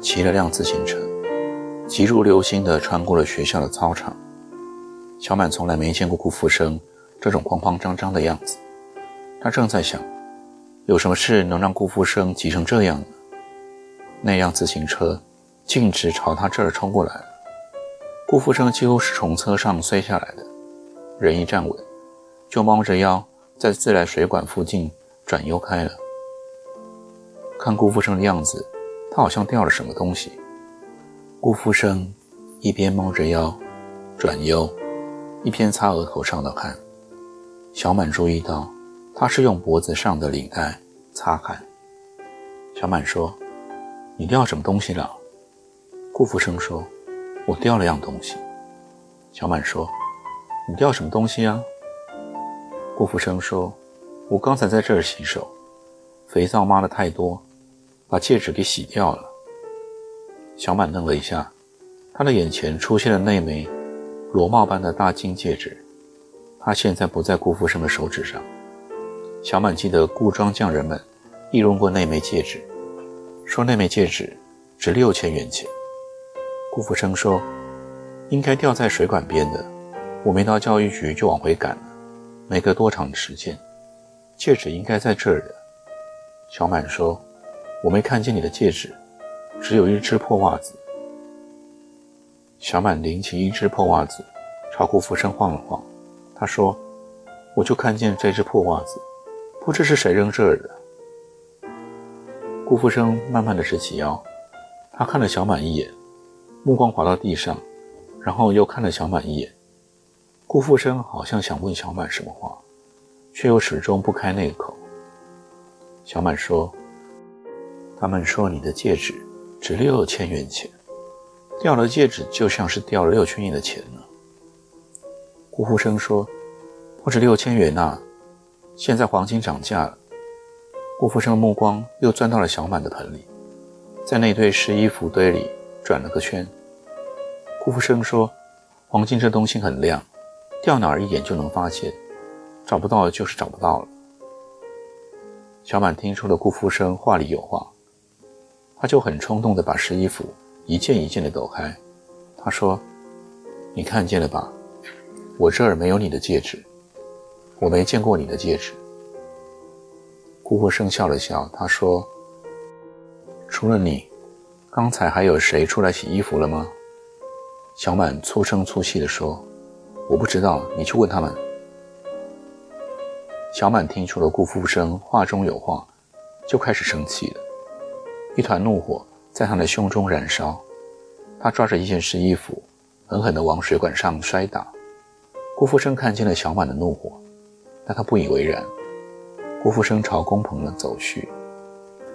骑了辆自行车，急如流星地穿过了学校的操场。小满从来没见过顾福生这种慌慌张张的样子，他正在想，有什么事能让顾福生急成这样呢？那辆自行车径直朝他这儿冲过来了，顾福生几乎是从车上摔下来的，人一站稳，就猫着腰在自来水管附近转悠开了。看顾福生的样子，他好像掉了什么东西。顾福生一边猫着腰转悠，一边擦额头上的汗。小满注意到，他是用脖子上的领带擦汗。小满说：“你掉什么东西了？”顾福生说：“我掉了样东西。”小满说：“你掉什么东西啊？”顾福生说：“我刚才在这儿洗手，肥皂抹的太多。”把戒指给洗掉了。小满愣了一下，他的眼前出现了那枚螺帽般的大金戒指，他现在不在顾福生的手指上。小满记得顾庄匠人们议论过那枚戒指，说那枚戒指值六千元钱。顾福生说：“应该掉在水管边的，我没到教育局就往回赶了，没隔多长时间，戒指应该在这儿的。”小满说。我没看见你的戒指，只有一只破袜子。小满拎起一只破袜子，朝顾福生晃了晃。他说：“我就看见这只破袜子，不知是谁扔这儿的。”顾福生慢慢的直起腰，他看了小满一眼，目光滑到地上，然后又看了小满一眼。顾福生好像想问小满什么话，却又始终不开那个口。小满说。他们说你的戒指值六千元钱，掉了戒指就像是掉了六千元的钱了。顾福生说：“不止六千元呐，现在黄金涨价了。”顾福生的目光又钻到了小满的盆里，在那堆湿衣服堆里转了个圈。顾福生说：“黄金这东西很亮，掉哪儿一眼就能发现，找不到就是找不到了。”小满听出了顾福生话里有话。他就很冲动地把湿衣服一件一件地抖开。他说：“你看见了吧？我这儿没有你的戒指，我没见过你的戒指。”顾福生笑了笑，他说：“除了你，刚才还有谁出来洗衣服了吗？”小满粗声粗气地说：“我不知道，你去问他们。”小满听出了顾福生话中有话，就开始生气了。一团怒火在他的胸中燃烧，他抓着一件湿衣服，狠狠地往水管上摔打。顾福生看见了小满的怒火，但他不以为然。顾福生朝工棚走去，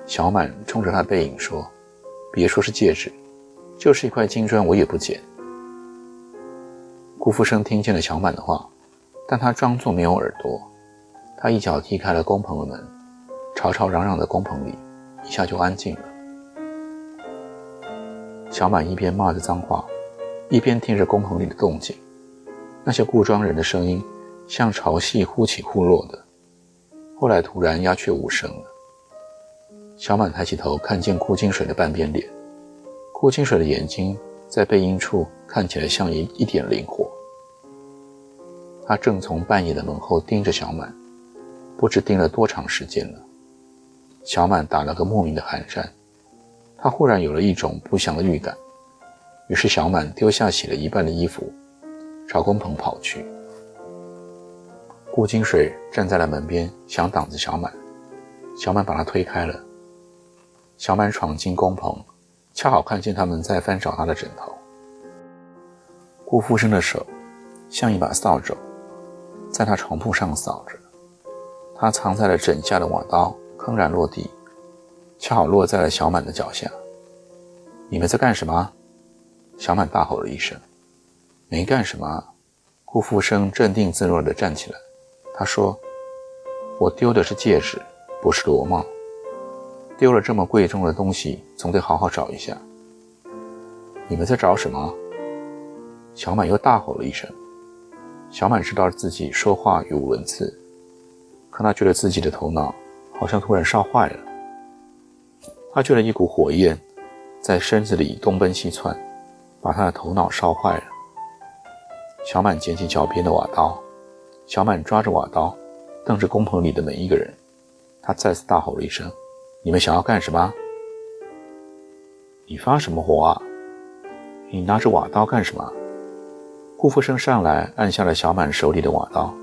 小满冲着他背影说：“别说是戒指，就是一块金砖，我也不捡。”顾福生听见了小满的话，但他装作没有耳朵。他一脚踢开了工棚的门，吵吵嚷嚷的工棚里一下就安静了。小满一边骂着脏话，一边听着工棚里的动静。那些顾庄人的声音像潮汐忽起忽落的，后来突然鸦雀无声了。小满抬起头，看见顾金水的半边脸。顾金水的眼睛在背阴处看起来像一一点灵火。他正从半夜的门后盯着小满，不知盯了多长时间了。小满打了个莫名的寒战。他忽然有了一种不祥的预感，于是小满丢下洗了一半的衣服，朝工棚跑去。顾金水站在了门边，想挡着小满，小满把他推开了。小满闯进工棚，恰好看见他们在翻找他的枕头。顾富生的手像一把扫帚，在他床铺上扫着。他藏在了枕下的瓦刀铿然落地。恰好落在了小满的脚下，你们在干什么？小满大吼了一声。没干什么。顾复生镇定自若地站起来，他说：“我丢的是戒指，不是螺帽。丢了这么贵重的东西，总得好好找一下。”你们在找什么？小满又大吼了一声。小满知道自己说话语无伦次，可他觉得自己的头脑好像突然烧坏了。他觉得一股火焰在身子里东奔西窜，把他的头脑烧坏了。小满捡起脚边的瓦刀，小满抓着瓦刀，瞪着工棚里的每一个人。他再次大吼了一声：“你们想要干什么？你发什么火啊？你拿着瓦刀干什么？”顾福生上来按下了小满手里的瓦刀，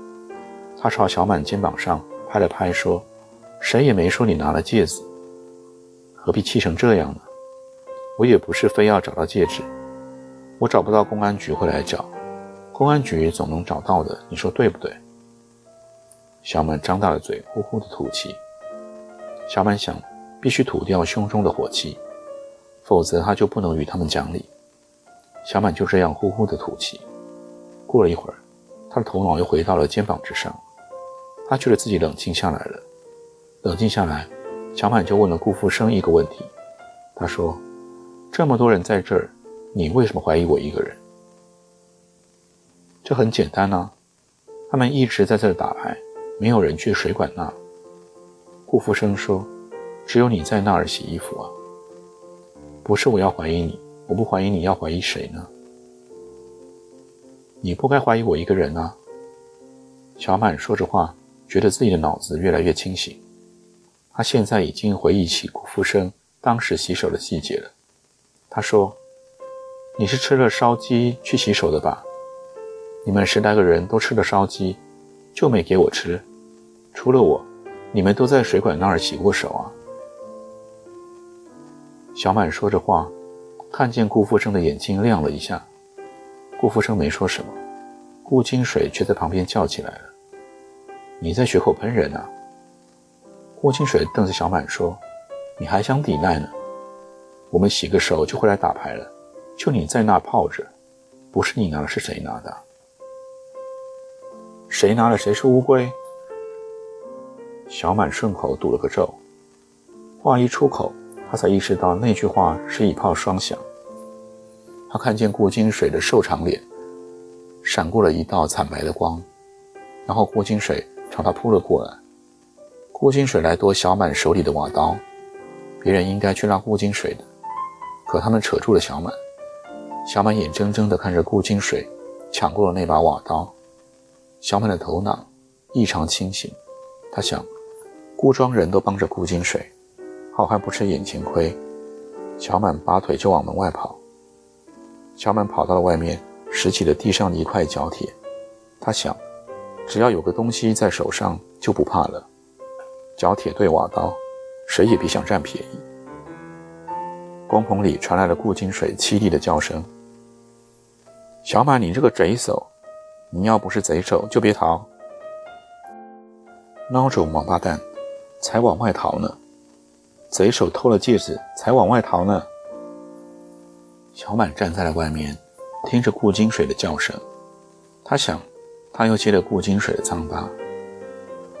他朝小满肩膀上拍了拍，说：“谁也没说你拿了戒指，何必气成这样呢？我也不是非要找到戒指，我找不到公安局会来找。”公安局总能找到的，你说对不对？小满张大了嘴，呼呼的吐气。小满想，必须吐掉胸中的火气，否则他就不能与他们讲理。小满就这样呼呼的吐气。过了一会儿，他的头脑又回到了肩膀之上，他觉得自己冷静下来了。冷静下来，小满就问了顾福生一个问题。他说：“这么多人在这儿，你为什么怀疑我一个人？”这很简单啊，他们一直在这儿打牌，没有人去水管那。顾福生说：“只有你在那儿洗衣服啊。”不是我要怀疑你，我不怀疑你要怀疑谁呢？你不该怀疑我一个人啊。小满说着话，觉得自己的脑子越来越清醒。他现在已经回忆起顾福生当时洗手的细节了。他说：“你是吃了烧鸡去洗手的吧？”你们十来个人都吃了烧鸡，就没给我吃。除了我，你们都在水管那儿洗过手啊。小满说着话，看见顾福生的眼睛亮了一下。顾福生没说什么，顾金水却在旁边叫起来了：“你在血口喷人啊！”顾金水瞪着小满说：“你还想抵赖呢？我们洗个手就回来打牌了，就你在那泡着，不是你拿的，是谁拿的？”谁拿了谁是乌龟？小满顺口赌了个咒，话一出口，他才意识到那句话是一炮双响。他看见顾金水的瘦长脸闪过了一道惨白的光，然后顾金水朝他扑了过来。顾金水来夺小满手里的瓦刀，别人应该去拉顾金水的，可他们扯住了小满。小满眼睁睁地看着顾金水抢过了那把瓦刀。小满的头脑异常清醒，他想，顾庄人都帮着顾金水，好汉不吃眼前亏。小满拔腿就往门外跑。小满跑到了外面，拾起了地上的一块角铁。他想，只要有个东西在手上，就不怕了。角铁对瓦刀，谁也别想占便宜。工棚里传来了顾金水凄厉的叫声：“小满，你这个贼手！”你要不是贼手，就别逃！孬种王八蛋，才往外逃呢！贼手偷了戒指，才往外逃呢！小满站在了外面，听着顾金水的叫声。他想，他又接了顾金水的脏疤。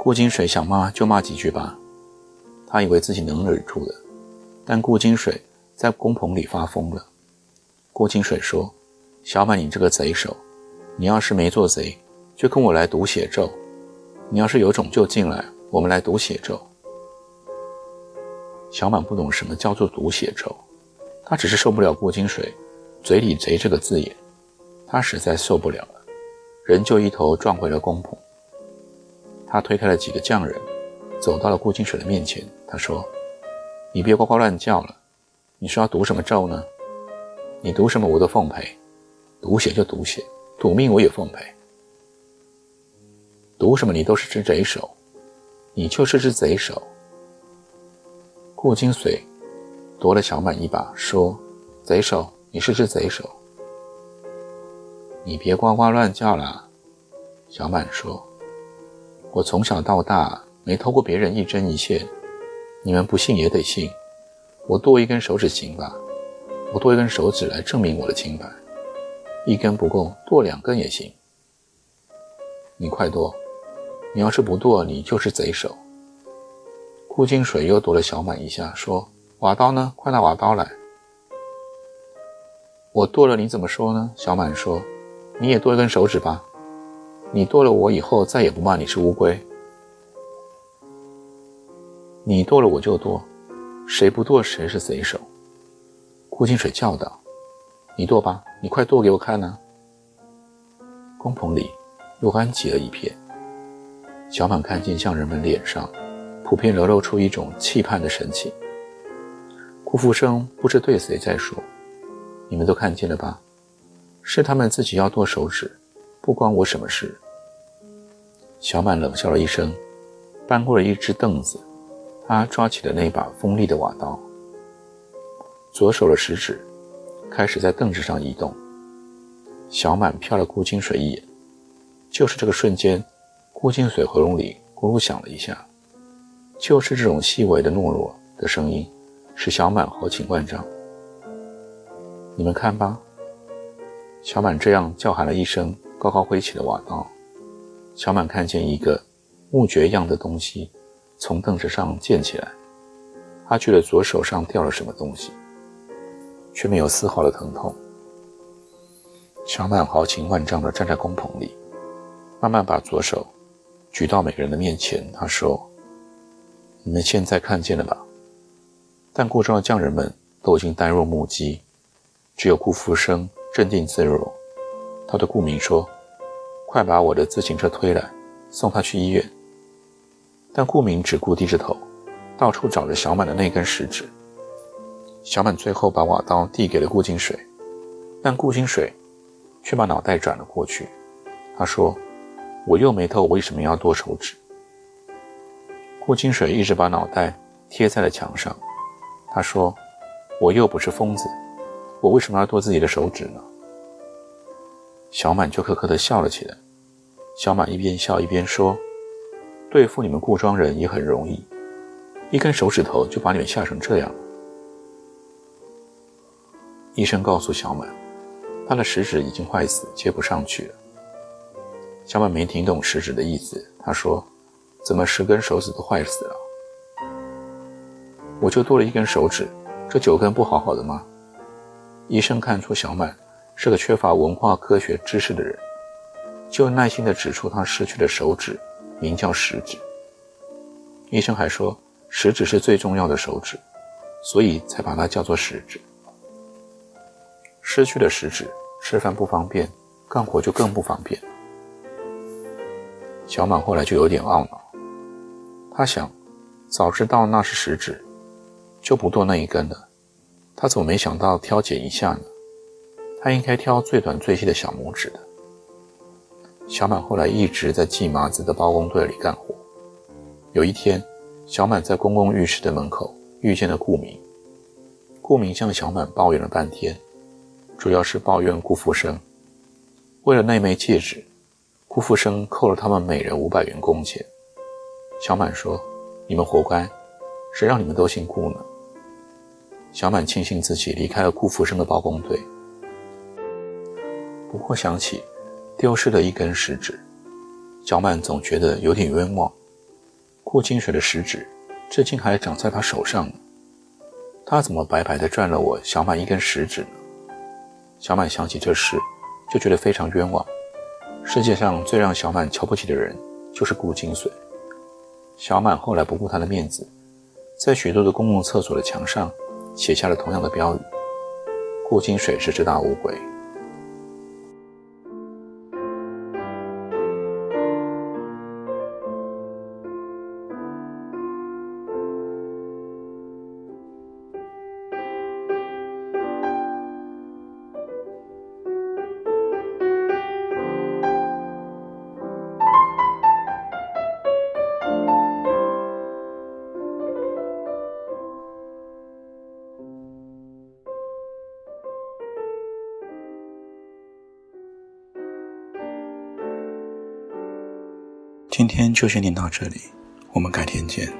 顾金水想骂就骂几句吧，他以为自己能忍住的。但顾金水在工棚里发疯了。顾金水说：“小满，你这个贼手！”你要是没做贼，就跟我来读血咒；你要是有种，就进来，我们来读血咒。小满不懂什么叫做读血咒，他只是受不了顾金水嘴里“贼”这个字眼，他实在受不了了，人就一头撞回了工棚。他推开了几个匠人，走到了顾金水的面前，他说：“你别呱呱乱叫了，你说要读什么咒呢？你读什么我都奉陪，读血就读血。”赌命我也奉陪，赌什么你都是只贼手，你就是只贼手。顾金水夺了小满一把，说：“贼手，你是只贼手，你别呱呱乱叫了。”小满说：“我从小到大没偷过别人一针一线，你们不信也得信，我剁一根手指行吧？我剁一根手指来证明我的清白。一根不够，剁两根也行。你快剁！你要是不剁，你就是贼手。顾金水又夺了小满一下，说：“瓦刀呢？快拿瓦刀来！”我剁了，你怎么说呢？小满说：“你也剁一根手指吧。你剁了我以后，再也不骂你是乌龟。你剁了我就剁，谁不剁谁是贼手。”顾金水叫道：“你剁吧，你快剁给我看呢！”工棚里又安静了一片。小满看见匠人们脸上普遍流露出一种期盼的神情。顾福生不知对谁在说。你们都看见了吧？是他们自己要剁手指，不关我什么事。小满冷笑了一声，搬过了一只凳子，他抓起了那把锋利的瓦刀，左手的食指开始在凳子上移动。小满瞟了顾清水一眼，就是这个瞬间，顾清水喉咙里咕噜响了一下，就是这种细微的懦弱的声音，使小满豪情万丈。你们看吧，小满这样叫喊了一声，高高挥起的瓦刀。小满看见一个木橛一样的东西从凳子上溅起来，他觉得左手上掉了什么东西，却没有丝毫的疼痛。小满豪情万丈地站在工棚里，慢慢把左手举到每个人的面前。他说：“你们现在看见了吧？”但顾庄的匠人们都已经呆若木鸡。只有顾福生镇定自若，他对顾明说：“快把我的自行车推来，送他去医院。”但顾明只顾低着头，到处找着小满的那根食指。小满最后把瓦刀递给了顾金水，但顾金水却把脑袋转了过去。他说：“我又没偷，为什么要剁手指？”顾金水一直把脑袋贴在了墙上。他说：“我又不是疯子。”我为什么要剁自己的手指呢？小满就呵呵地笑了起来。小满一边笑一边说：“对付你们顾庄人也很容易，一根手指头就把你们吓成这样。”医生告诉小满，他的食指已经坏死，接不上去了。小满没听懂食指的意思，他说：“怎么十根手指都坏死了？我就多了一根手指，这九根不好好的吗？”医生看出小满是个缺乏文化科学知识的人，就耐心地指出他失去的手指名叫食指。医生还说，食指是最重要的手指，所以才把它叫做食指。失去了食指，吃饭不方便，干活就更不方便。小满后来就有点懊恼，他想，早知道那是食指，就不剁那一根了。他怎么没想到挑拣一下呢？他应该挑最短最细的小拇指的。小满后来一直在季麻子的包工队里干活。有一天，小满在公共浴室的门口遇见了顾明。顾明向小满抱怨了半天，主要是抱怨顾福生。为了那枚戒指，顾福生扣了他们每人五百元工钱。小满说：“你们活该，谁让你们都姓顾呢？”小满庆幸自己离开了顾福生的包工队，不过想起丢失了一根食指，小满总觉得有点冤枉。顾清水的食指至今还长在他手上呢，他怎么白白的赚了我小满一根食指呢？小满想起这事，就觉得非常冤枉。世界上最让小满瞧不起的人就是顾清水。小满后来不顾他的面子，在许多的公共厕所的墙上。写下了同样的标语：“顾清水是只大乌龟。”今天就先念到这里，我们改天见。